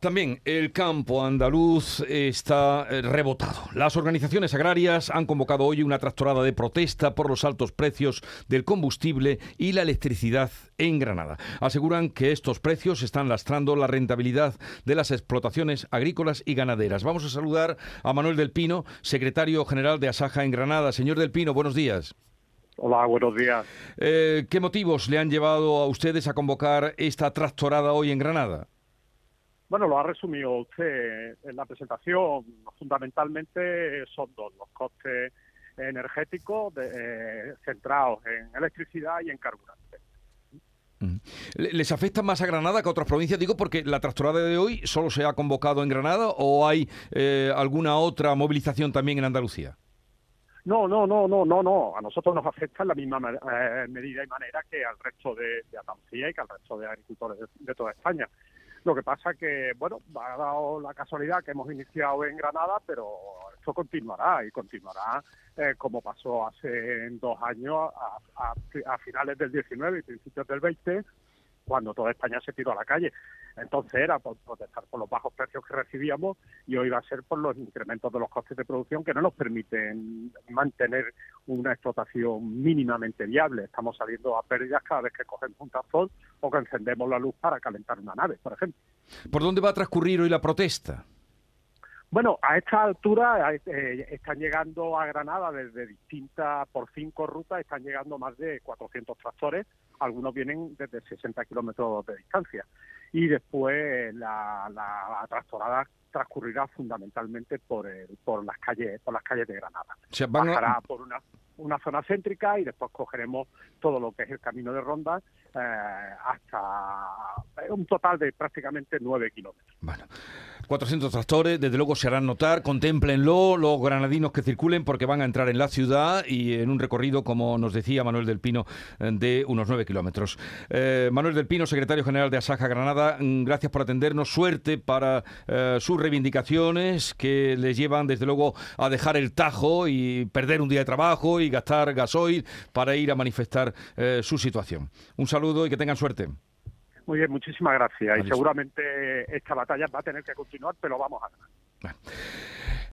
También el campo andaluz está eh, rebotado. Las organizaciones agrarias han convocado hoy una tractorada de protesta por los altos precios del combustible y la electricidad en Granada. Aseguran que estos precios están lastrando la rentabilidad de las explotaciones agrícolas y ganaderas. Vamos a saludar a Manuel del Pino, secretario general de Asaja en Granada. Señor del Pino, buenos días. Hola, buenos días. Eh, ¿Qué motivos le han llevado a ustedes a convocar esta tractorada hoy en Granada? Bueno, lo ha resumido usted en la presentación. Fundamentalmente son dos, los costes energéticos eh, centrados en electricidad y en carburante. Mm. ¿Les afecta más a Granada que a otras provincias? Digo porque la tractorada de hoy solo se ha convocado en Granada o hay eh, alguna otra movilización también en Andalucía. No, no, no, no, no, no. A nosotros nos afecta en la misma eh, medida y manera que al resto de, Andalucía y que al resto de agricultores de toda España. Lo que pasa que, bueno, ha dado la casualidad que hemos iniciado en Granada, pero esto continuará y continuará eh, como pasó hace dos años, a, a, finales del 19 y principios del 20, cuando toda España se tiró a la calle. Entonces era por protestar por los bajos precios que recibíamos y hoy va a ser por los incrementos de los costes de producción que no nos permiten mantener una explotación mínimamente viable. Estamos saliendo a pérdidas cada vez que cogemos un tazón o que encendemos la luz para calentar una nave, por ejemplo. ¿Por dónde va a transcurrir hoy la protesta? Bueno, a esta altura eh, están llegando a Granada desde distintas, por cinco rutas, están llegando más de 400 tractores, algunos vienen desde 60 kilómetros de distancia. Y después la, la, tractorada transcurrirá fundamentalmente por, el, por las calles por las calles de Granada. Se Bajará por una, una zona céntrica y después cogeremos todo lo que es el camino de ronda eh, hasta un total de prácticamente nueve kilómetros. Bueno. 400 tractores, desde luego se harán notar, contémplenlo los granadinos que circulen porque van a entrar en la ciudad y en un recorrido, como nos decía Manuel del Pino, de unos 9 kilómetros. Eh, Manuel del Pino, secretario general de Asaja Granada, mm, gracias por atendernos, suerte para eh, sus reivindicaciones que les llevan desde luego a dejar el tajo y perder un día de trabajo y gastar gasoil para ir a manifestar eh, su situación. Un saludo y que tengan suerte. Muy bien, muchísimas gracias. Y seguramente esta batalla va a tener que continuar, pero vamos a ganar.